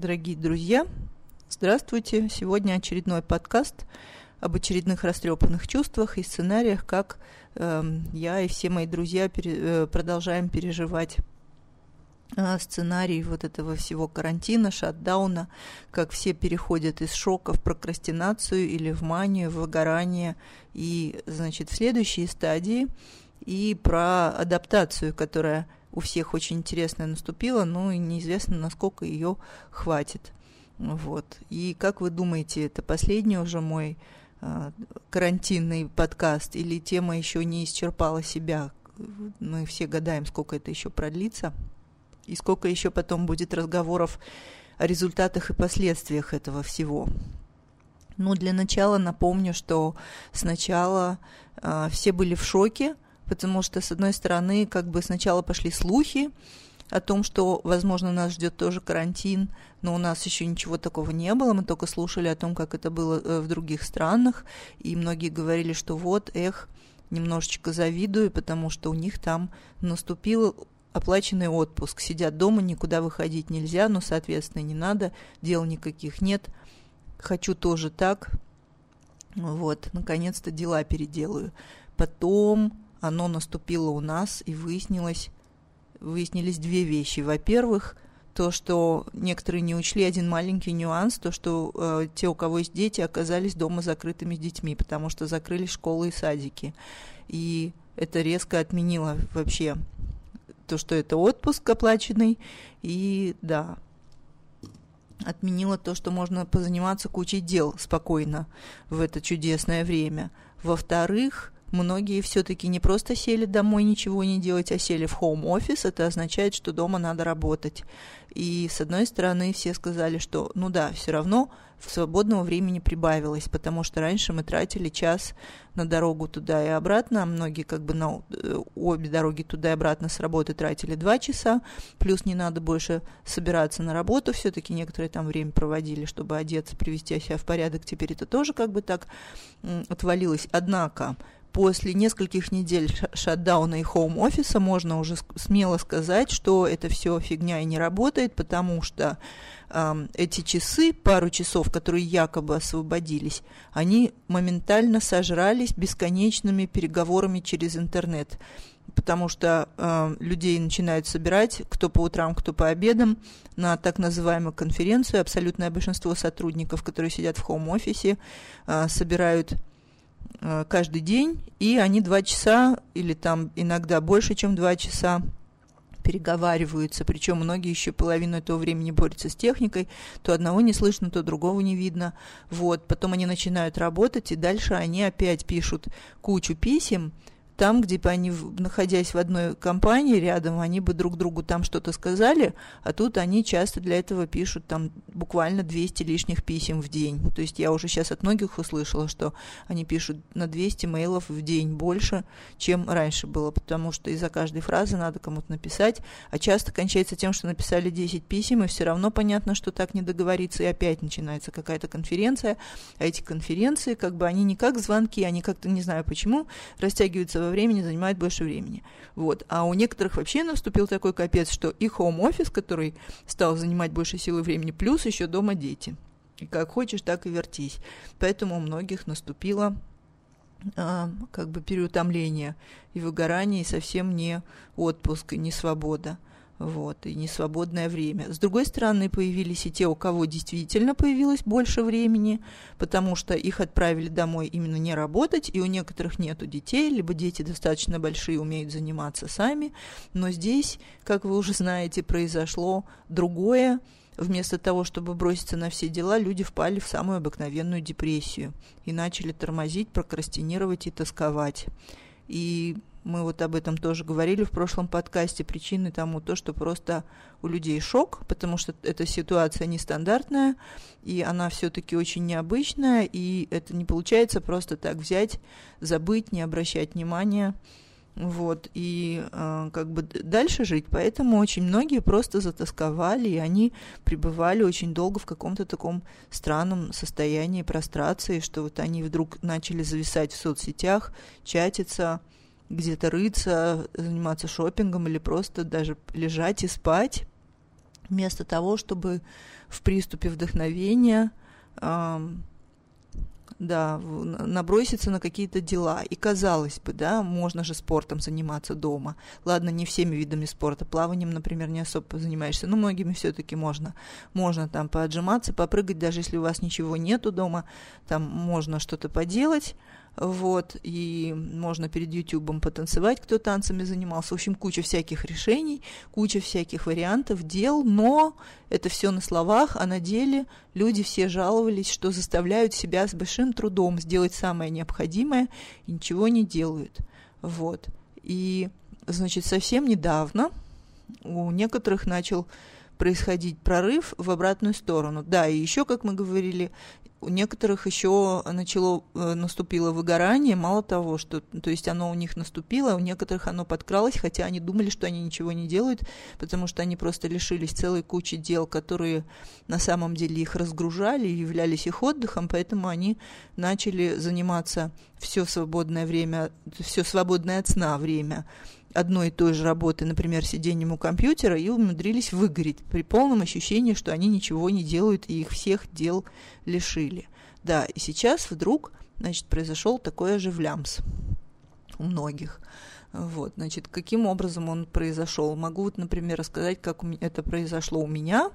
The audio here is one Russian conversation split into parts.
Дорогие друзья, здравствуйте. Сегодня очередной подкаст об очередных растрепанных чувствах и сценариях, как э, я и все мои друзья пере, э, продолжаем переживать э, сценарий вот этого всего карантина, шатдауна, как все переходят из шока в прокрастинацию или в манию, в выгорание и, значит, в следующие стадии и про адаптацию, которая у всех очень интересная наступила, но неизвестно, насколько ее хватит. Вот. И как вы думаете, это последний уже мой э, карантинный подкаст или тема еще не исчерпала себя? Мы все гадаем, сколько это еще продлится и сколько еще потом будет разговоров о результатах и последствиях этого всего. Ну, для начала напомню, что сначала э, все были в шоке, потому что, с одной стороны, как бы сначала пошли слухи о том, что, возможно, нас ждет тоже карантин, но у нас еще ничего такого не было, мы только слушали о том, как это было э, в других странах, и многие говорили, что вот, эх, немножечко завидую, потому что у них там наступил оплаченный отпуск, сидят дома, никуда выходить нельзя, но, соответственно, не надо, дел никаких нет, хочу тоже так, вот, наконец-то дела переделаю. Потом оно наступило у нас, и выяснилось, выяснились две вещи. Во-первых, то, что некоторые не учли один маленький нюанс, то, что э, те, у кого есть дети, оказались дома закрытыми с детьми, потому что закрыли школы и садики. И это резко отменило вообще то, что это отпуск оплаченный, и да, отменило то, что можно позаниматься кучей дел спокойно в это чудесное время. Во-вторых, Многие все-таки не просто сели домой ничего не делать, а сели в хоум-офис. Это означает, что дома надо работать. И с одной стороны все сказали, что ну да, все равно свободного времени прибавилось, потому что раньше мы тратили час на дорогу туда и обратно, а многие как бы на э, обе дороги туда и обратно с работы тратили два часа, плюс не надо больше собираться на работу, все-таки некоторые там время проводили, чтобы одеться, привести себя в порядок, теперь это тоже как бы так отвалилось. Однако после нескольких недель шатдауна и хоум-офиса можно уже смело сказать, что это все фигня и не работает, потому что э, эти часы, пару часов, которые якобы освободились, они моментально сожрались бесконечными переговорами через интернет потому что э, людей начинают собирать, кто по утрам, кто по обедам, на так называемую конференцию. Абсолютное большинство сотрудников, которые сидят в хоум-офисе, э, собирают каждый день, и они два часа или там иногда больше, чем два часа переговариваются, причем многие еще половину этого времени борются с техникой, то одного не слышно, то другого не видно, вот, потом они начинают работать, и дальше они опять пишут кучу писем, там, где бы они, находясь в одной компании рядом, они бы друг другу там что-то сказали, а тут они часто для этого пишут там буквально 200 лишних писем в день. То есть я уже сейчас от многих услышала, что они пишут на 200 мейлов в день больше, чем раньше было, потому что из-за каждой фразы надо кому-то написать, а часто кончается тем, что написали 10 писем, и все равно понятно, что так не договориться, и опять начинается какая-то конференция, а эти конференции, как бы они не как звонки, они как-то, не знаю почему, растягиваются во времени занимает больше времени. Вот. А у некоторых вообще наступил такой капец, что и хоум-офис, который стал занимать больше силы времени, плюс еще дома дети. И как хочешь, так и вертись. Поэтому у многих наступило а, как бы переутомление и выгорание, и совсем не отпуск, и не свобода вот, и несвободное время. С другой стороны, появились и те, у кого действительно появилось больше времени, потому что их отправили домой именно не работать, и у некоторых нету детей, либо дети достаточно большие, умеют заниматься сами, но здесь, как вы уже знаете, произошло другое, Вместо того, чтобы броситься на все дела, люди впали в самую обыкновенную депрессию и начали тормозить, прокрастинировать и тосковать. И мы вот об этом тоже говорили в прошлом подкасте. Причины тому то, что просто у людей шок, потому что эта ситуация нестандартная, и она все-таки очень необычная, и это не получается просто так взять, забыть, не обращать внимания вот, и э, как бы дальше жить. Поэтому очень многие просто затасковали, и они пребывали очень долго в каком-то таком странном состоянии прострации, что вот они вдруг начали зависать в соцсетях, чатиться, где-то рыться, заниматься шопингом или просто даже лежать и спать. вместо того, чтобы в приступе вдохновения да, наброситься на какие-то дела. И казалось бы, да, можно же спортом заниматься дома. Ладно, не всеми видами спорта, плаванием, например, не особо занимаешься, но многими все-таки можно. Можно там поотжиматься, попрыгать, даже если у вас ничего нету дома, там можно что-то поделать, вот, и можно перед Ютубом потанцевать, кто танцами занимался. В общем, куча всяких решений, куча всяких вариантов, дел, но это все на словах, а на деле люди все жаловались, что заставляют себя с большим трудом сделать самое необходимое и ничего не делают. Вот. И, значит, совсем недавно у некоторых начал происходить прорыв в обратную сторону. Да, и еще, как мы говорили, у некоторых еще начало, э, наступило выгорание, мало того, что, то есть оно у них наступило, у некоторых оно подкралось, хотя они думали, что они ничего не делают, потому что они просто лишились целой кучи дел, которые на самом деле их разгружали и являлись их отдыхом, поэтому они начали заниматься все свободное время, все свободное от сна время одной и той же работы, например, сидением у компьютера, и умудрились выгореть при полном ощущении, что они ничего не делают и их всех дел лишили. Да, и сейчас вдруг, значит, произошел такой оживлямс у многих. Вот, значит, каким образом он произошел? Могу вот, например, рассказать, как это произошло у меня.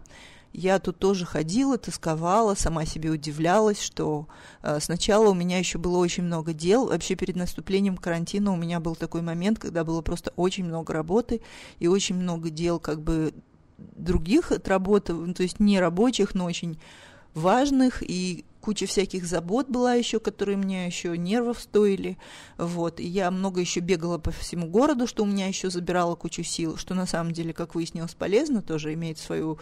Я тут тоже ходила, тосковала, сама себе удивлялась, что э, сначала у меня еще было очень много дел. Вообще перед наступлением карантина у меня был такой момент, когда было просто очень много работы и очень много дел как бы других от работы, ну, то есть не рабочих, но очень важных, и куча всяких забот была еще, которые мне еще нервов стоили, вот, и я много еще бегала по всему городу, что у меня еще забирало кучу сил, что на самом деле, как выяснилось, полезно, тоже имеет свою,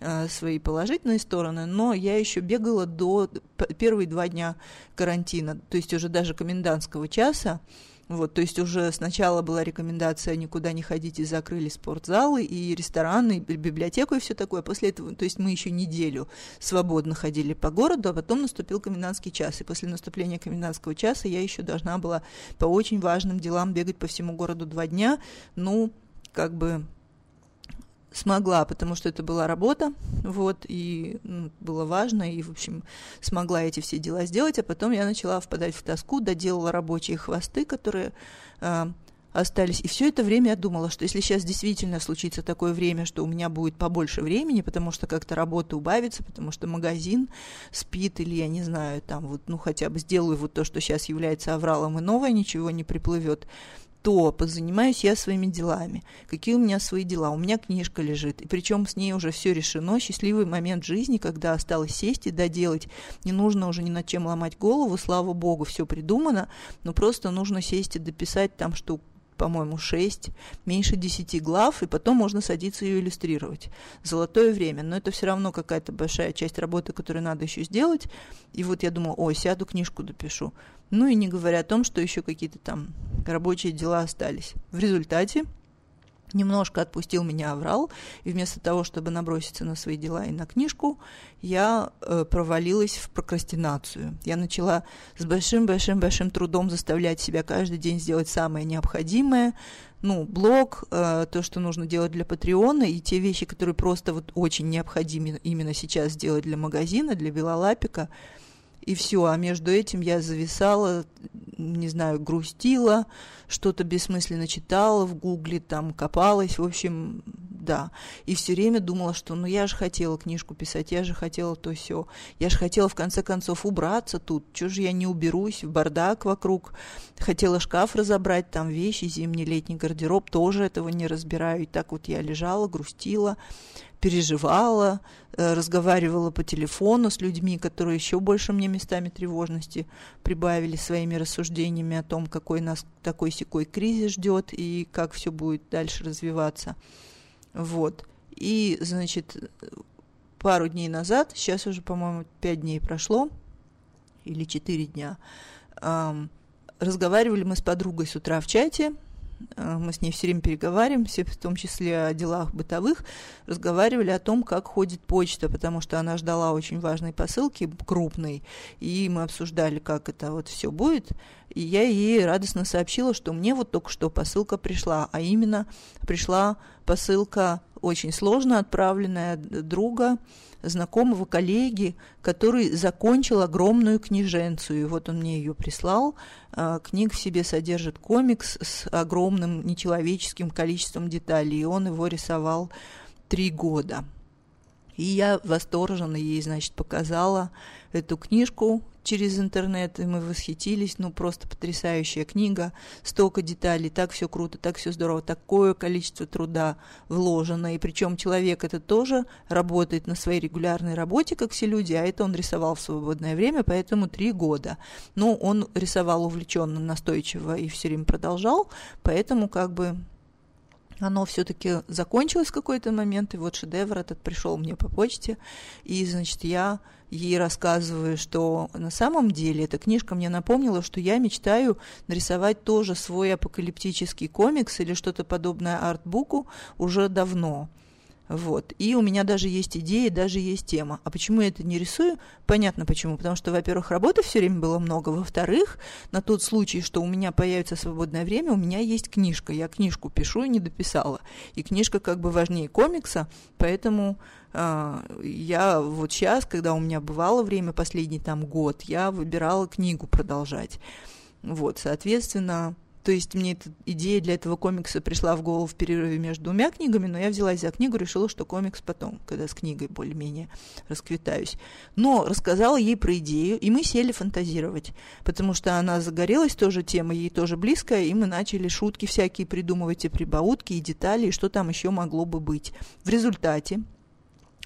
э, свои положительные стороны, но я еще бегала до первые два дня карантина, то есть уже даже комендантского часа, вот, то есть уже сначала была рекомендация никуда не ходить и закрыли спортзалы и рестораны, и библиотеку и все такое. После этого, то есть мы еще неделю свободно ходили по городу, а потом наступил комендантский час. И после наступления комендантского часа я еще должна была по очень важным делам бегать по всему городу два дня. Ну, как бы смогла, потому что это была работа, вот, и ну, было важно, и, в общем, смогла эти все дела сделать, а потом я начала впадать в тоску, доделала рабочие хвосты, которые э, остались, и все это время я думала, что если сейчас действительно случится такое время, что у меня будет побольше времени, потому что как-то работа убавится, потому что магазин спит, или я не знаю, там вот, ну, хотя бы сделаю вот то, что сейчас является авралом, и новое ничего не приплывет, то позанимаюсь я своими делами. Какие у меня свои дела? У меня книжка лежит, и причем с ней уже все решено. Счастливый момент жизни, когда осталось сесть и доделать. Не нужно уже ни над чем ломать голову, слава богу, все придумано, но просто нужно сесть и дописать там штук по-моему, 6, меньше 10 глав, и потом можно садиться ее иллюстрировать. Золотое время, но это все равно какая-то большая часть работы, которую надо еще сделать. И вот я думала, ой, сяду, книжку допишу. Ну и не говоря о том, что еще какие-то там рабочие дела остались. В результате немножко отпустил меня аврал, и вместо того, чтобы наброситься на свои дела и на книжку, я э, провалилась в прокрастинацию. Я начала с большим-большим-большим трудом заставлять себя каждый день сделать самое необходимое, ну, блог, э, то, что нужно делать для Патреона, и те вещи, которые просто вот очень необходимы именно сейчас сделать для магазина, для Белолапика – и все. А между этим я зависала, не знаю, грустила, что-то бессмысленно читала в гугле, там копалась, в общем, да. И все время думала, что ну я же хотела книжку писать, я же хотела то все, я же хотела в конце концов убраться тут, что же я не уберусь, в бардак вокруг, хотела шкаф разобрать, там вещи, зимний, летний гардероб, тоже этого не разбираю. И так вот я лежала, грустила, переживала, э, разговаривала по телефону с людьми, которые еще больше мне местами тревожности прибавили своими рассуждениями о том, какой нас такой секой кризис ждет и как все будет дальше развиваться. Вот. И, значит, пару дней назад, сейчас уже, по-моему, пять дней прошло, или четыре дня, эм, разговаривали мы с подругой с утра в чате, Э, мы с ней все время переговариваемся, в том числе о делах бытовых, разговаривали о том, как ходит почта, потому что она ждала очень важной посылки, крупной, и мы обсуждали, как это вот все будет. И я ей радостно сообщила, что мне вот только что посылка пришла, а именно пришла посылка очень сложно отправленная друга, знакомого коллеги, который закончил огромную книженцию. И вот он мне ее прислал. А, книга в себе содержит комикс с огромным нечеловеческим количеством деталей, и он его рисовал три года. И я восторженно ей, значит, показала эту книжку через интернет, и мы восхитились, ну, просто потрясающая книга, столько деталей, так все круто, так все здорово, такое количество труда вложено, и причем человек это тоже работает на своей регулярной работе, как все люди, а это он рисовал в свободное время, поэтому три года. Но он рисовал увлеченно, настойчиво и все время продолжал, поэтому как бы оно все-таки закончилось в какой-то момент, и вот шедевр этот пришел мне по почте, и, значит, я ей рассказываю, что на самом деле эта книжка мне напомнила, что я мечтаю нарисовать тоже свой апокалиптический комикс или что-то подобное артбуку уже давно. Вот. И у меня даже есть идеи, даже есть тема. А почему я это не рисую? Понятно почему. Потому что, во-первых, работы все время было много. Во-вторых, на тот случай, что у меня появится свободное время, у меня есть книжка. Я книжку пишу и не дописала. И книжка как бы важнее комикса, поэтому э, я вот сейчас, когда у меня бывало время, последний там год, я выбирала книгу продолжать. Вот, соответственно, то есть мне эта идея для этого комикса пришла в голову в перерыве между двумя книгами, но я взялась за книгу, решила, что комикс потом, когда с книгой более-менее расквитаюсь. Но рассказала ей про идею, и мы сели фантазировать, потому что она загорелась тоже тема, ей тоже близкая, и мы начали шутки всякие придумывать и прибаутки, и детали, и что там еще могло бы быть. В результате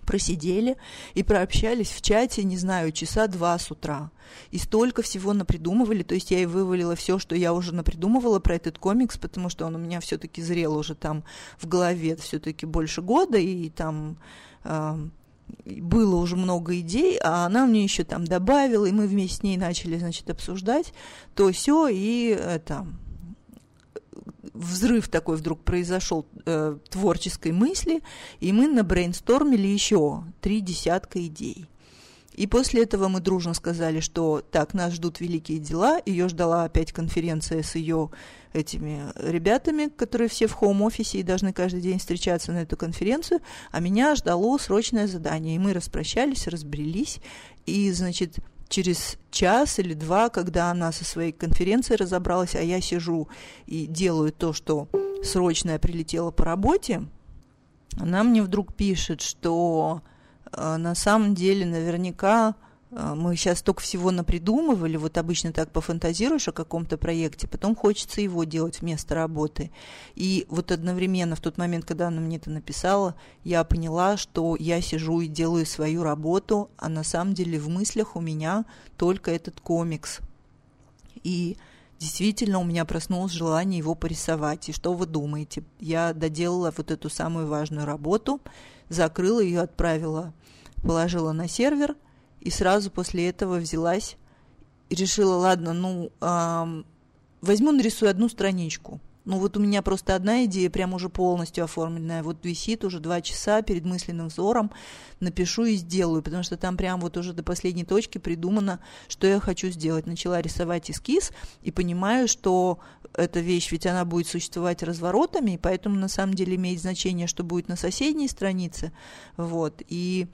просидели и прообщались в чате, не знаю, часа два с утра. И столько всего напридумывали, то есть я и вывалила все, что я уже напридумывала про этот комикс, потому что он у меня все-таки зрел уже там в голове все-таки больше года, и там было уже много идей, а она мне еще там добавила, и мы вместе с ней начали, значит, обсуждать то все и это взрыв такой вдруг произошел э, творческой мысли, и мы набрейнстормили еще три десятка идей. И после этого мы дружно сказали, что так, нас ждут великие дела. Ее ждала опять конференция с ее этими ребятами, которые все в хоум-офисе и должны каждый день встречаться на эту конференцию, а меня ждало срочное задание. И мы распрощались, разбрелись, и, значит, через час или два, когда она со своей конференции разобралась, а я сижу и делаю то, что срочное прилетело по работе, она мне вдруг пишет, что э, на самом деле наверняка мы сейчас столько всего напридумывали, вот обычно так пофантазируешь о каком-то проекте, потом хочется его делать вместо работы. И вот одновременно в тот момент, когда она мне это написала, я поняла, что я сижу и делаю свою работу, а на самом деле в мыслях у меня только этот комикс. И действительно у меня проснулось желание его порисовать. И что вы думаете? Я доделала вот эту самую важную работу, закрыла ее, отправила, положила на сервер – и сразу после этого взялась и решила, ладно, ну, э, возьму, нарисую одну страничку. Ну, вот у меня просто одна идея, прям уже полностью оформленная, вот висит уже два часа перед мысленным взором, напишу и сделаю, потому что там прям вот уже до последней точки придумано, что я хочу сделать. Начала рисовать эскиз и понимаю, что эта вещь, ведь она будет существовать разворотами, и поэтому на самом деле имеет значение, что будет на соседней странице, вот, и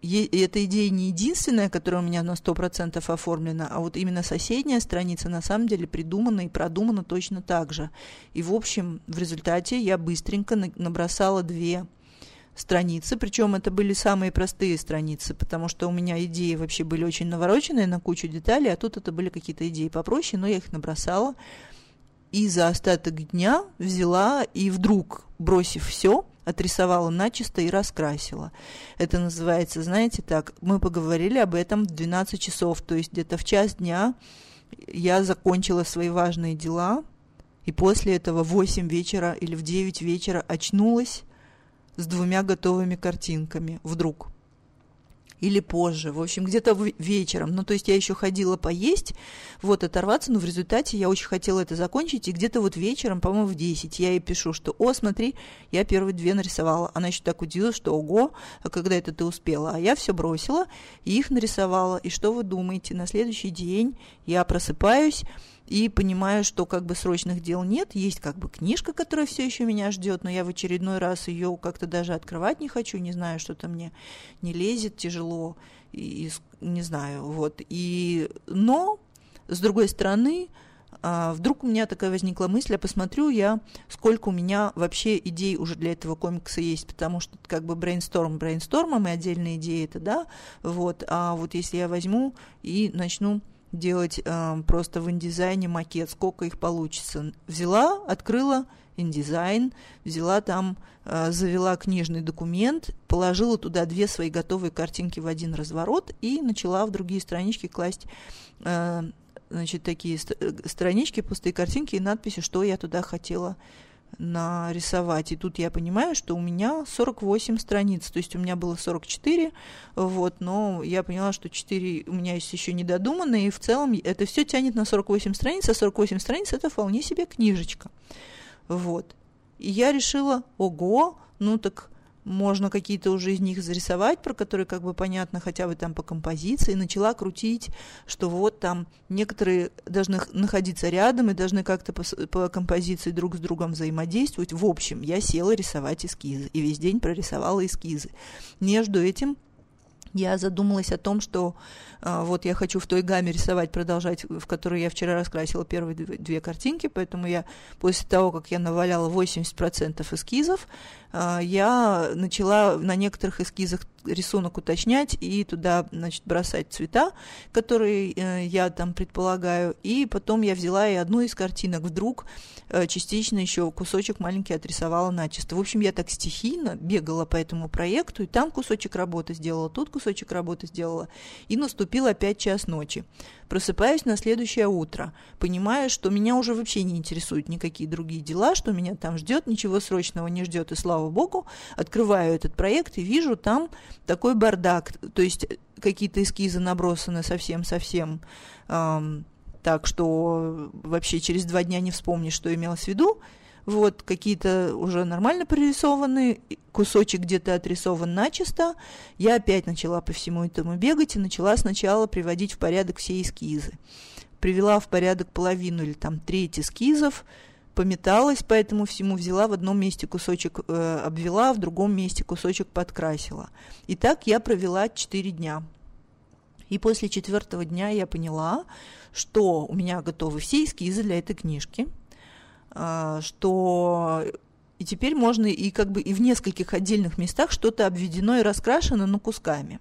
и эта идея не единственная, которая у меня на 100% оформлена, а вот именно соседняя страница на самом деле придумана и продумана точно так же. И, в общем, в результате я быстренько набросала две страницы, причем это были самые простые страницы, потому что у меня идеи вообще были очень навороченные на кучу деталей, а тут это были какие-то идеи попроще, но я их набросала. И за остаток дня взяла и вдруг, бросив все, отрисовала начисто и раскрасила. Это называется, знаете, так, мы поговорили об этом в 12 часов, то есть где-то в час дня я закончила свои важные дела, и после этого в 8 вечера или в 9 вечера очнулась с двумя готовыми картинками вдруг или позже, в общем, где-то вечером. Ну, то есть я еще ходила поесть, вот, оторваться, но в результате я очень хотела это закончить, и где-то вот вечером, по-моему, в 10 я ей пишу, что, о, смотри, я первые две нарисовала. Она еще так удивилась, что, ого, а когда это ты успела? А я все бросила и их нарисовала. И что вы думаете? На следующий день я просыпаюсь, и понимаю, что как бы срочных дел нет, есть как бы книжка, которая все еще меня ждет, но я в очередной раз ее как-то даже открывать не хочу, не знаю, что-то мне не лезет, тяжело, и, не знаю, вот. И, но, с другой стороны, а, вдруг у меня такая возникла мысль, а посмотрю я, сколько у меня вообще идей уже для этого комикса есть, потому что как бы брейнсторм брейнстормом и отдельные идеи это, да, вот, а вот если я возьму и начну делать э, просто в индизайне макет, сколько их получится. Взяла, открыла индизайн, взяла там, э, завела книжный документ, положила туда две свои готовые картинки в один разворот и начала в другие странички класть э, значит, такие странички, пустые картинки и надписи, что я туда хотела нарисовать. И тут я понимаю, что у меня 48 страниц, то есть у меня было 44, вот, но я поняла, что 4 у меня есть еще недодуманные, и в целом это все тянет на 48 страниц, а 48 страниц это вполне себе книжечка. Вот. И я решила, ого, ну так можно какие-то уже из них зарисовать, про которые как бы понятно хотя бы там по композиции, начала крутить, что вот там некоторые должны находиться рядом и должны как-то по, по композиции друг с другом взаимодействовать. В общем, я села рисовать эскизы и весь день прорисовала эскизы. Между этим я задумалась о том, что вот я хочу в той гамме рисовать, продолжать, в которой я вчера раскрасила первые две, две картинки, поэтому я после того, как я наваляла 80% эскизов, а, я начала на некоторых эскизах рисунок уточнять и туда, значит, бросать цвета, которые э, я там предполагаю, и потом я взяла и одну из картинок вдруг э, частично еще кусочек маленький отрисовала начисто. В общем, я так стихийно бегала по этому проекту, и там кусочек работы сделала, тут кусочек работы сделала, и наступил опять час ночи. Просыпаюсь на следующее утро, понимаю, что меня уже вообще не интересуют никакие другие дела, что меня там ждет, ничего срочного не ждет, и слава богу, открываю этот проект и вижу там такой бардак, то есть какие-то эскизы набросаны совсем-совсем эм, так, что вообще через два дня не вспомнишь, что имелось в виду, вот какие-то уже нормально прорисованы, кусочек где-то отрисован начисто. Я опять начала по всему этому бегать и начала сначала приводить в порядок все эскизы. Привела в порядок половину или там треть эскизов, пометалась по этому всему, взяла в одном месте кусочек, э, обвела, в другом месте кусочек подкрасила. И так я провела 4 дня. И после четвертого дня я поняла, что у меня готовы все эскизы для этой книжки – а, что и теперь можно и как бы и в нескольких отдельных местах что-то обведено и раскрашено, но кусками.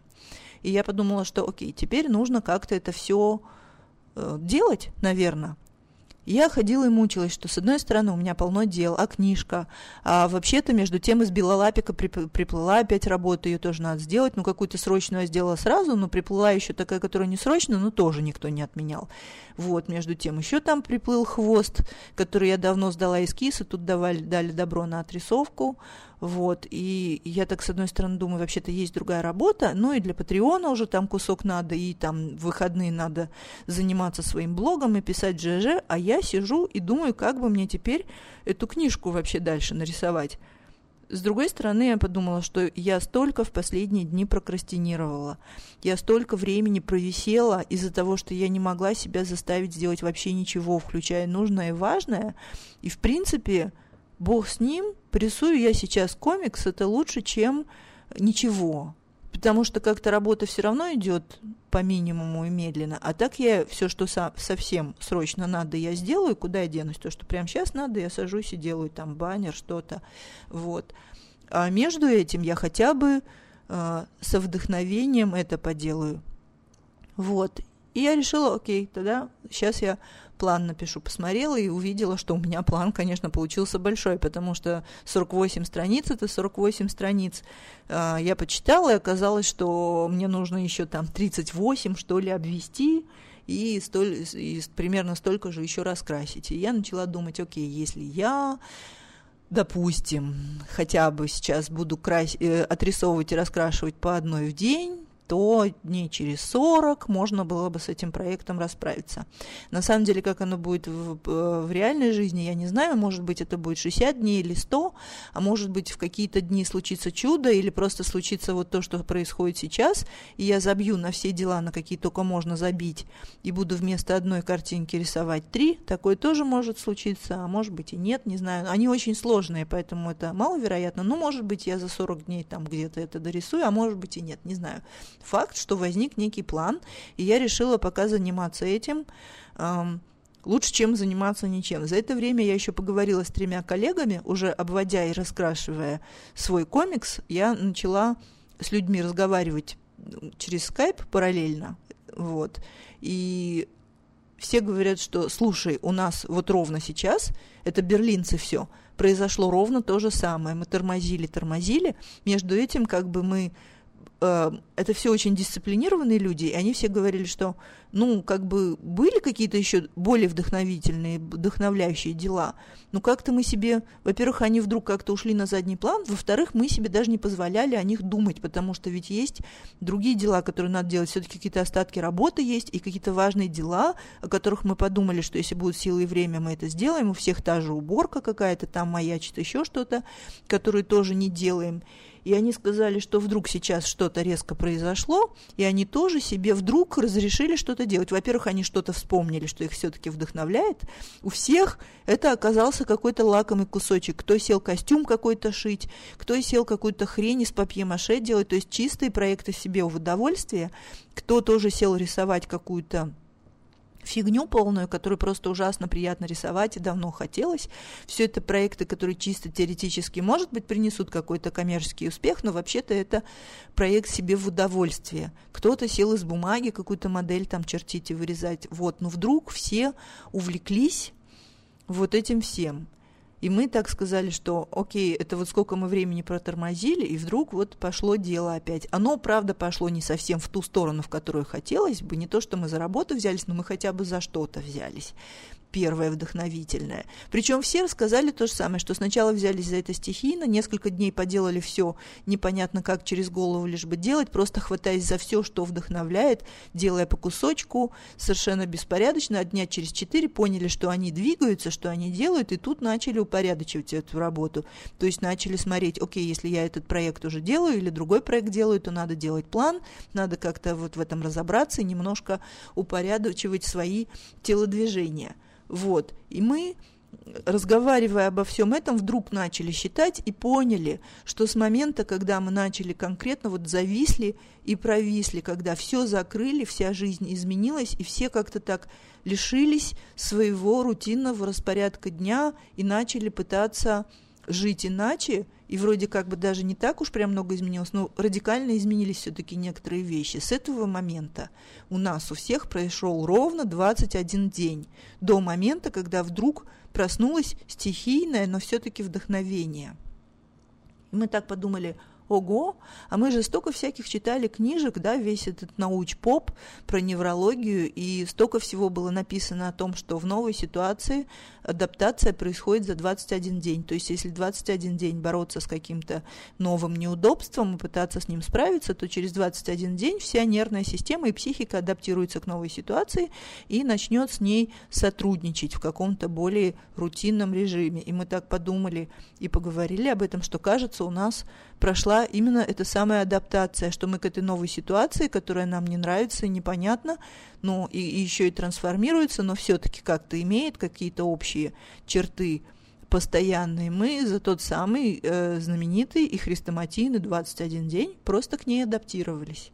И я подумала, что окей, теперь нужно как-то это все э, делать, наверное. Я ходила и мучилась, что с одной стороны у меня полно дел, а книжка, а вообще-то между тем из Белолапика приплыла опять работа, ее тоже надо сделать, ну какую-то срочную я сделала сразу, но приплыла еще такая, которая не срочная, но тоже никто не отменял. Вот, между тем еще там приплыл хвост, который я давно сдала эскиз, и тут давали, дали добро на отрисовку, вот, и я так, с одной стороны, думаю, вообще-то есть другая работа, ну и для Патреона уже там кусок надо, и там в выходные надо заниматься своим блогом и писать ЖЖ, а я сижу и думаю, как бы мне теперь эту книжку вообще дальше нарисовать. С другой стороны, я подумала, что я столько в последние дни прокрастинировала. Я столько времени провисела из-за того, что я не могла себя заставить сделать вообще ничего, включая нужное и важное. И, в принципе, бог с ним, порисую я сейчас комикс, это лучше, чем ничего. Потому что как-то работа все равно идет по минимуму и медленно. А так я все, что со совсем срочно надо, я сделаю, куда я денусь. То, что прямо сейчас надо, я сажусь и делаю там баннер, что-то. Вот. А между этим я хотя бы э, со вдохновением это поделаю. Вот. И я решила, окей, тогда сейчас я план напишу. Посмотрела и увидела, что у меня план, конечно, получился большой, потому что 48 страниц – это 48 страниц. А, я почитала, и оказалось, что мне нужно еще там 38, что ли, обвести, и, столь, и примерно столько же еще раскрасить. И я начала думать, окей, если я допустим, хотя бы сейчас буду крась... Э, отрисовывать и раскрашивать по одной в день, то дней через 40 можно было бы с этим проектом расправиться. На самом деле, как оно будет в, э, в реальной жизни, я не знаю. Может быть, это будет 60 дней или 100, а может быть, в какие-то дни случится чудо или просто случится вот то, что происходит сейчас, и я забью на все дела, на какие только можно забить, и буду вместо одной картинки рисовать три. Такое тоже может случиться, а может быть и нет, не знаю. Они очень сложные, поэтому это маловероятно. Но, может быть, я за 40 дней там где-то это дорисую, а может быть и нет, не знаю факт, что возник некий план, и я решила пока заниматься этим лучше, чем заниматься ничем. За это время я еще поговорила с тремя коллегами, уже обводя и раскрашивая свой комикс, я начала с людьми разговаривать через скайп параллельно, вот, и все говорят, что, слушай, у нас вот ровно сейчас, это берлинцы все, произошло ровно то же самое. Мы тормозили, тормозили. Между этим, как бы мы э, это все очень дисциплинированные люди, и они все говорили, что, ну, как бы были какие-то еще более вдохновительные, вдохновляющие дела, но как-то мы себе, во-первых, они вдруг как-то ушли на задний план, во-вторых, мы себе даже не позволяли о них думать, потому что ведь есть другие дела, которые надо делать, все-таки какие-то остатки работы есть, и какие-то важные дела, о которых мы подумали, что если будут силы и время, мы это сделаем, у всех та же уборка какая-то, там маячит еще что-то, которую тоже не делаем, и они сказали, что вдруг сейчас что-то резко произошло, и они тоже себе вдруг разрешили что-то делать. Во-первых, они что-то вспомнили, что их все-таки вдохновляет. У всех это оказался какой-то лакомый кусочек. Кто сел костюм какой-то шить, кто сел какую-то хрень из папье-маше делать, то есть чистые проекты себе в удовольствие, кто тоже сел рисовать какую-то фигню полную, которую просто ужасно приятно рисовать и давно хотелось. Все это проекты, которые чисто теоретически, может быть, принесут какой-то коммерческий успех, но вообще-то это проект себе в удовольствие. Кто-то сел из бумаги какую-то модель там чертить и вырезать. Вот, но вдруг все увлеклись вот этим всем. И мы так сказали, что окей, это вот сколько мы времени протормозили, и вдруг вот пошло дело опять. Оно, правда, пошло не совсем в ту сторону, в которую хотелось бы. Не то, что мы за работу взялись, но мы хотя бы за что-то взялись первое вдохновительное. Причем все рассказали то же самое, что сначала взялись за это стихийно, несколько дней поделали все непонятно как через голову лишь бы делать, просто хватаясь за все, что вдохновляет, делая по кусочку, совершенно беспорядочно, а дня через четыре поняли, что они двигаются, что они делают, и тут начали упорядочивать эту работу. То есть начали смотреть, окей, если я этот проект уже делаю или другой проект делаю, то надо делать план, надо как-то вот в этом разобраться и немножко упорядочивать свои телодвижения. Вот. И мы, разговаривая обо всем этом, вдруг начали считать и поняли, что с момента, когда мы начали конкретно вот зависли и провисли, когда все закрыли, вся жизнь изменилась, и все как-то так лишились своего рутинного распорядка дня и начали пытаться жить иначе, и вроде как бы даже не так уж прям много изменилось, но радикально изменились все-таки некоторые вещи. С этого момента у нас у всех прошел ровно 21 день, до момента, когда вдруг проснулось стихийное, но все-таки вдохновение. И мы так подумали, ого, а мы же столько всяких читали книжек, да, весь этот науч-поп про неврологию, и столько всего было написано о том, что в новой ситуации адаптация происходит за 21 день. То есть если 21 день бороться с каким-то новым неудобством и пытаться с ним справиться, то через 21 день вся нервная система и психика адаптируется к новой ситуации и начнет с ней сотрудничать в каком-то более рутинном режиме. И мы так подумали и поговорили об этом, что кажется, у нас прошла именно эта самая адаптация, что мы к этой новой ситуации, которая нам не нравится и непонятна, ну и, и еще и трансформируется, но все-таки как-то имеет какие-то общие черты постоянные, мы за тот самый э, знаменитый и хрестоматийный 21 день просто к ней адаптировались.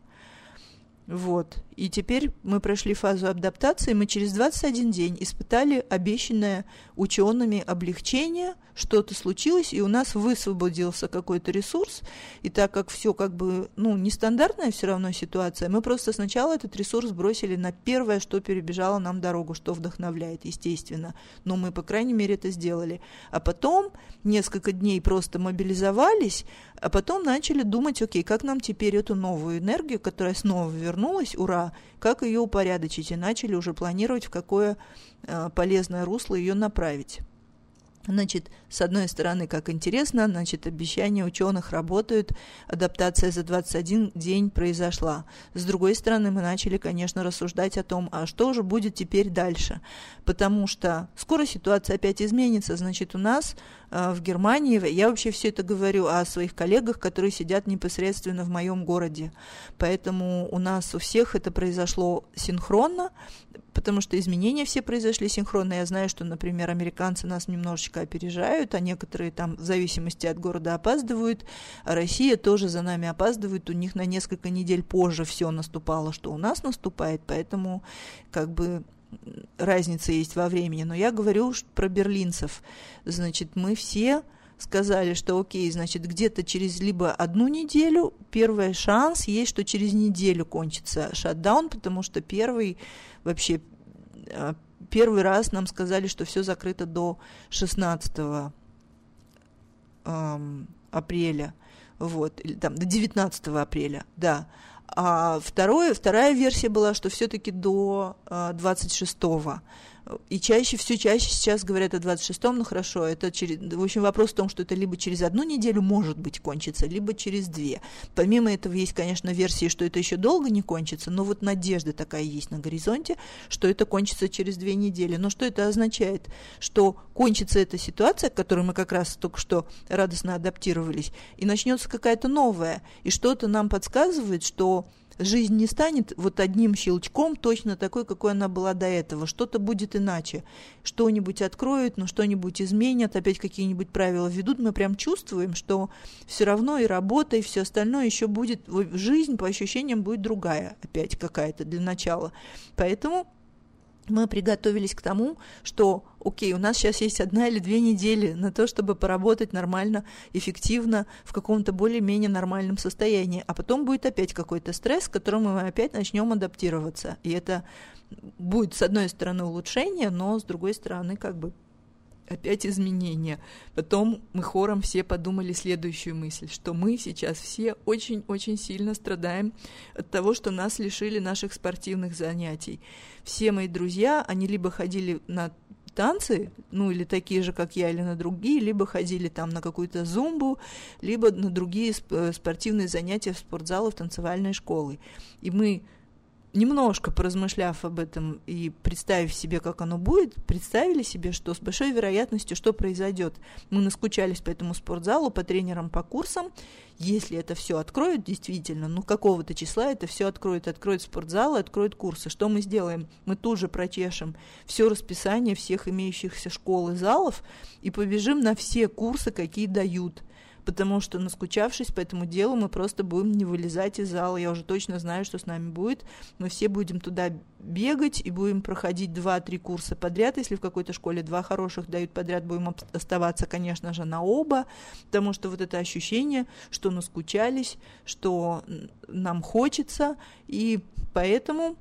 Вот. И теперь мы прошли фазу адаптации, мы через 21 день испытали обещанное учеными облегчение, что-то случилось, и у нас высвободился какой-то ресурс, и так как все как бы, ну, нестандартная все равно ситуация, мы просто сначала этот ресурс бросили на первое, что перебежало нам дорогу, что вдохновляет, естественно, но мы, по крайней мере, это сделали. А потом несколько дней просто мобилизовались, а потом начали думать, окей, как нам теперь эту новую энергию, которая снова вернулась, ура, как ее упорядочить, и начали уже планировать, в какое э, полезное русло ее направить. Значит, с одной стороны, как интересно, значит, обещания ученых работают, адаптация за 21 день произошла. С другой стороны, мы начали, конечно, рассуждать о том, а что же будет теперь дальше. Потому что скоро ситуация опять изменится. Значит, у нас э, в Германии, я вообще все это говорю о своих коллегах, которые сидят непосредственно в моем городе. Поэтому у нас у всех это произошло синхронно, потому что изменения все произошли синхронно. Я знаю, что, например, американцы нас немножечко опережают, а некоторые там в зависимости от города опаздывают, а Россия тоже за нами опаздывает, у них на несколько недель позже все наступало, что у нас наступает, поэтому как бы разница есть во времени. Но я говорю про берлинцев. Значит, мы все сказали, что окей, значит, где-то через либо одну неделю, первый шанс есть, что через неделю кончится шатдаун, потому что первый вообще а, первый раз нам сказали, что все закрыто до 16 эм, апреля, вот, или там до 19 апреля, да. А второе, вторая версия была, что все-таки до э, 26 и чаще, все чаще сейчас говорят о 26-м, ну хорошо, это через... В общем, вопрос в том, что это либо через одну неделю может быть кончится, либо через две. Помимо этого есть, конечно, версии, что это еще долго не кончится, но вот надежда такая есть на горизонте, что это кончится через две недели. Но что это означает? Что кончится эта ситуация, к которой мы как раз только что радостно адаптировались, и начнется какая-то новая. И что-то нам подсказывает, что Жизнь не станет вот одним щелчком точно такой, какой она была до этого. Что-то будет иначе. Что-нибудь откроют, но что-нибудь изменят, опять какие-нибудь правила введут. Мы прям чувствуем, что все равно и работа, и все остальное еще будет, жизнь по ощущениям будет другая опять какая-то для начала. Поэтому мы приготовились к тому, что, окей, у нас сейчас есть одна или две недели на то, чтобы поработать нормально, эффективно, в каком-то более-менее нормальном состоянии, а потом будет опять какой-то стресс, к которому мы опять начнем адаптироваться. И это будет, с одной стороны, улучшение, но с другой стороны, как бы опять изменения. Потом мы хором все подумали следующую мысль, что мы сейчас все очень-очень сильно страдаем от того, что нас лишили наших спортивных занятий. Все мои друзья, они либо ходили на танцы, ну или такие же, как я, или на другие, либо ходили там на какую-то зумбу, либо на другие спортивные занятия в спортзалах, танцевальной школы. И мы немножко поразмышляв об этом и представив себе, как оно будет, представили себе, что с большой вероятностью что произойдет. Мы наскучались по этому спортзалу, по тренерам, по курсам. Если это все откроют действительно, ну какого-то числа это все откроют, откроют спортзалы, откроют курсы. Что мы сделаем? Мы тут же прочешем все расписание всех имеющихся школ и залов и побежим на все курсы, какие дают потому что, наскучавшись по этому делу, мы просто будем не вылезать из зала. Я уже точно знаю, что с нами будет. Мы все будем туда бегать и будем проходить два-три курса подряд. Если в какой-то школе два хороших дают подряд, будем оставаться, конечно же, на оба, потому что вот это ощущение, что наскучались, что нам хочется, и поэтому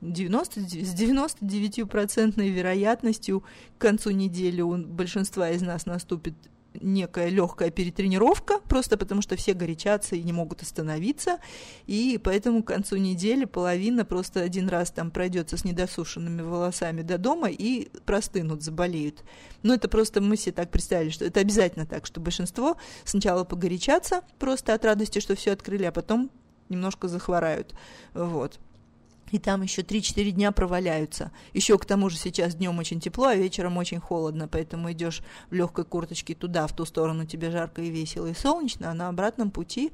90, с 99% вероятностью к концу недели у большинства из нас наступит некая легкая перетренировка, просто потому что все горячатся и не могут остановиться, и поэтому к концу недели половина просто один раз там пройдется с недосушенными волосами до дома и простынут, заболеют. Но это просто мы себе так представили, что это обязательно так, что большинство сначала погорячатся просто от радости, что все открыли, а потом немножко захворают. Вот и там еще 3-4 дня проваляются. Еще к тому же сейчас днем очень тепло, а вечером очень холодно, поэтому идешь в легкой курточке туда, в ту сторону тебе жарко и весело и солнечно, а на обратном пути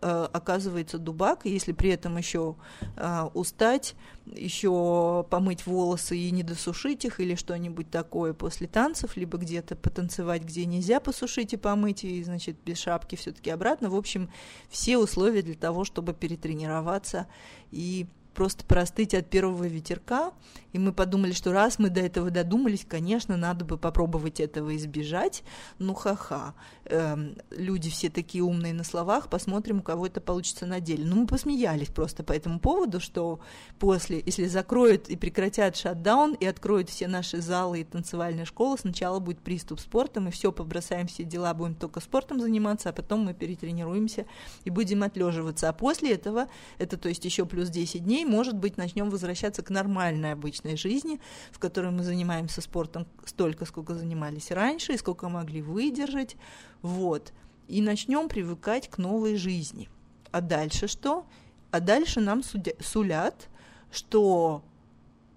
э, оказывается дубак, и если при этом еще э, устать, еще помыть волосы и не досушить их или что-нибудь такое после танцев, либо где-то потанцевать, где нельзя посушить и помыть, и, значит, без шапки все-таки обратно. В общем, все условия для того, чтобы перетренироваться и просто простыть от первого ветерка, и мы подумали, что раз мы до этого додумались, конечно, надо бы попробовать этого избежать. Ну, ха-ха. Эм, люди все такие умные на словах, посмотрим, у кого это получится на деле. Ну, мы посмеялись просто по этому поводу, что после, если закроют и прекратят шатдаун, и откроют все наши залы и танцевальные школы, сначала будет приступ спорта, мы все побросаем все дела, будем только спортом заниматься, а потом мы перетренируемся и будем отлеживаться. А после этого, это то есть еще плюс 10 дней, дней, может быть, начнем возвращаться к нормальной обычной жизни, в которой мы занимаемся спортом столько, сколько занимались раньше, и сколько могли выдержать, вот, и начнем привыкать к новой жизни. А дальше что? А дальше нам сулят, что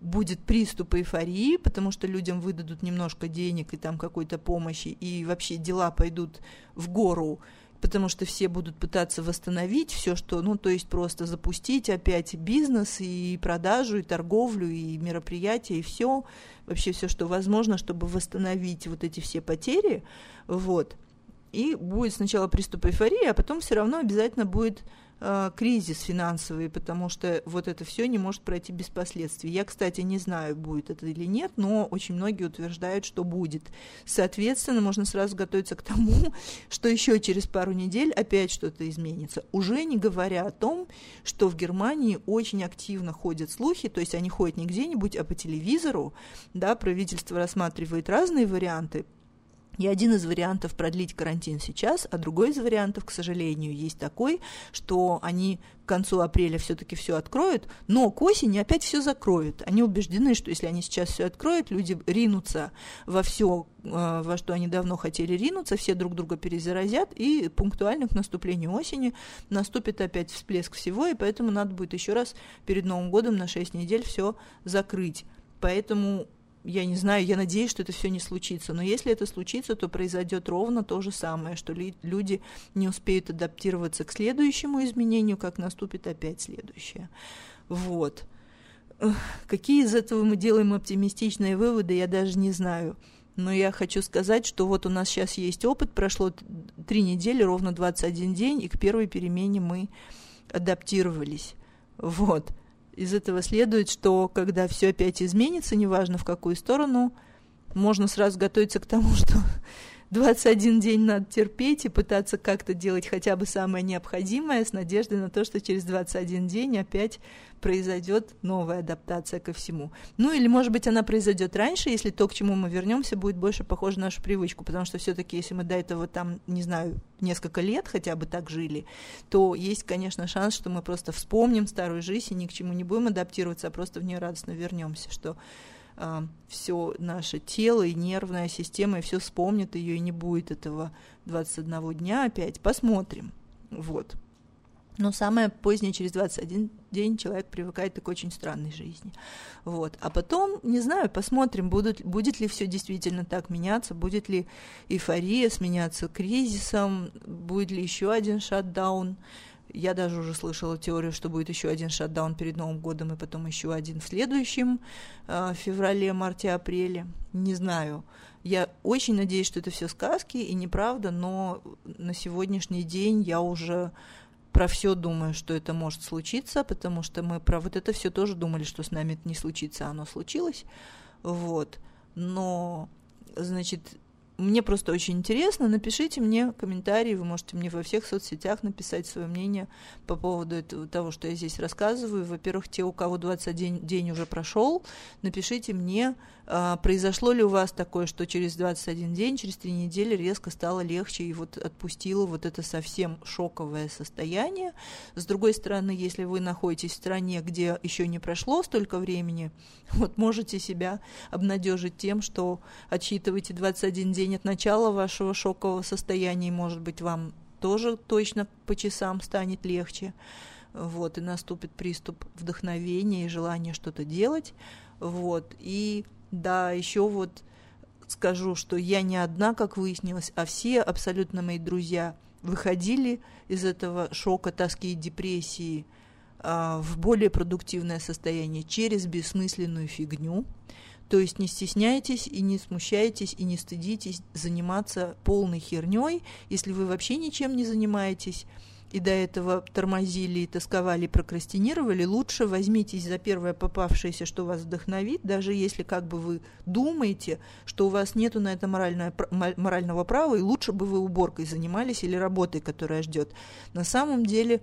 будет приступ эйфории, потому что людям выдадут немножко денег и там какой-то помощи, и вообще дела пойдут в гору, потому что все будут пытаться восстановить все, что, ну, то есть просто запустить опять бизнес и продажу, и торговлю, и мероприятия, и все, вообще все, что возможно, чтобы восстановить вот эти все потери, вот. И будет сначала приступ эйфории, а потом все равно обязательно будет кризис финансовый, потому что вот это все не может пройти без последствий. Я, кстати, не знаю, будет это или нет, но очень многие утверждают, что будет. Соответственно, можно сразу готовиться к тому, что еще через пару недель опять что-то изменится. Уже не говоря о том, что в Германии очень активно ходят слухи, то есть они ходят не где-нибудь, а по телевизору, да, правительство рассматривает разные варианты и один из вариантов продлить карантин сейчас, а другой из вариантов, к сожалению, есть такой, что они к концу апреля все-таки все откроют, но к осени опять все закроют. Они убеждены, что если они сейчас все откроют, люди ринутся во все, э, во что они давно хотели ринуться, все друг друга перезаразят, и пунктуально к наступлению осени наступит опять всплеск всего, и поэтому надо будет еще раз перед Новым годом на 6 недель все закрыть. Поэтому я не знаю, я надеюсь, что это все не случится. Но если это случится, то произойдет ровно то же самое, что люди не успеют адаптироваться к следующему изменению, как наступит опять следующее. Вот. Какие из этого мы делаем оптимистичные выводы, я даже не знаю. Но я хочу сказать, что вот у нас сейчас есть опыт, прошло три недели, ровно 21 день, и к первой перемене мы адаптировались. Вот. Из этого следует, что когда все опять изменится, неважно в какую сторону, можно сразу готовиться к тому, что 21 день надо терпеть и пытаться как-то делать хотя бы самое необходимое с надеждой на то, что через 21 день опять произойдет новая адаптация ко всему. Ну или, может быть, она произойдет раньше, если то, к чему мы вернемся, будет больше похоже на нашу привычку, потому что все-таки, если мы до этого там, не знаю, несколько лет хотя бы так жили, то есть, конечно, шанс, что мы просто вспомним старую жизнь и ни к чему не будем адаптироваться, а просто в нее радостно вернемся, что все наше тело и нервная система, и все вспомнит ее, и не будет этого 21 дня опять. Посмотрим. Вот. Но самое позднее, через 21 день, человек привыкает к очень странной жизни. Вот. А потом, не знаю, посмотрим, будут, будет ли все действительно так меняться, будет ли эйфория сменяться кризисом, будет ли еще один шатдаун. Я даже уже слышала теорию, что будет еще один шатдаун перед Новым годом и потом еще один в следующем э, феврале, марте, апреле. Не знаю. Я очень надеюсь, что это все сказки и неправда, но на сегодняшний день я уже про все думаю, что это может случиться, потому что мы про вот это все тоже думали, что с нами это не случится, а оно случилось. Вот. Но, значит, мне просто очень интересно. Напишите мне комментарии, вы можете мне во всех соцсетях написать свое мнение по поводу этого, того, что я здесь рассказываю. Во-первых, те, у кого 21 день уже прошел, напишите мне, произошло ли у вас такое, что через 21 день, через 3 недели резко стало легче и вот отпустило вот это совсем шоковое состояние. С другой стороны, если вы находитесь в стране, где еще не прошло столько времени, вот можете себя обнадежить тем, что отсчитываете 21 день день от начала вашего шокового состояния, и, может быть, вам тоже точно по часам станет легче. Вот, и наступит приступ вдохновения и желания что-то делать. Вот, и да, еще вот скажу, что я не одна, как выяснилось, а все абсолютно мои друзья выходили из этого шока, тоски и депрессии а, в более продуктивное состояние через бессмысленную фигню, то есть не стесняйтесь и не смущайтесь и не стыдитесь заниматься полной херней, если вы вообще ничем не занимаетесь и до этого тормозили, и тосковали, прокрастинировали, лучше возьмитесь за первое попавшееся, что вас вдохновит, даже если как бы вы думаете, что у вас нету на это моральное, морального права, и лучше бы вы уборкой занимались или работой, которая ждет. На самом деле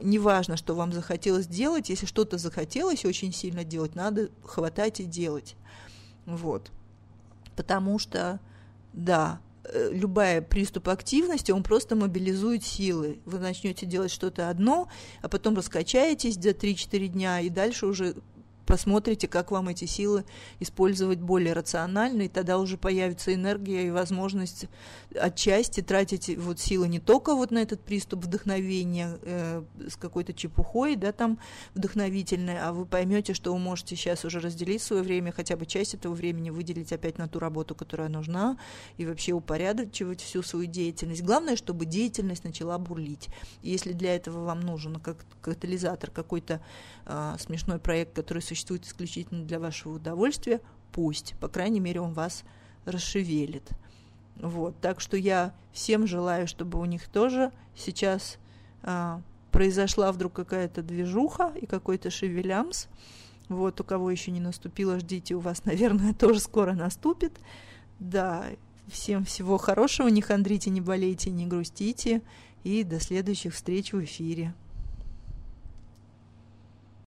неважно, что вам захотелось делать, если что-то захотелось очень сильно делать, надо хватать и делать. Вот. Потому что, да, любая приступ активности, он просто мобилизует силы. Вы начнете делать что-то одно, а потом раскачаетесь за 3-4 дня, и дальше уже посмотрите, как вам эти силы использовать более рационально, и тогда уже появится энергия и возможность отчасти тратить вот силы не только вот на этот приступ вдохновения э, с какой-то чепухой, да, там вдохновительной, а вы поймете, что вы можете сейчас уже разделить свое время, хотя бы часть этого времени выделить опять на ту работу, которая нужна, и вообще упорядочивать всю свою деятельность. Главное, чтобы деятельность начала бурлить. И если для этого вам нужен как катализатор какой-то э, смешной проект, который существует исключительно для вашего удовольствия, пусть, по крайней мере, он вас расшевелит. Вот, так что я всем желаю, чтобы у них тоже сейчас а, произошла вдруг какая-то движуха и какой-то шевелямс. Вот, у кого еще не наступило, ждите, у вас, наверное, тоже скоро наступит. Да, всем всего хорошего, не хандрите, не болейте, не грустите, и до следующих встреч в эфире.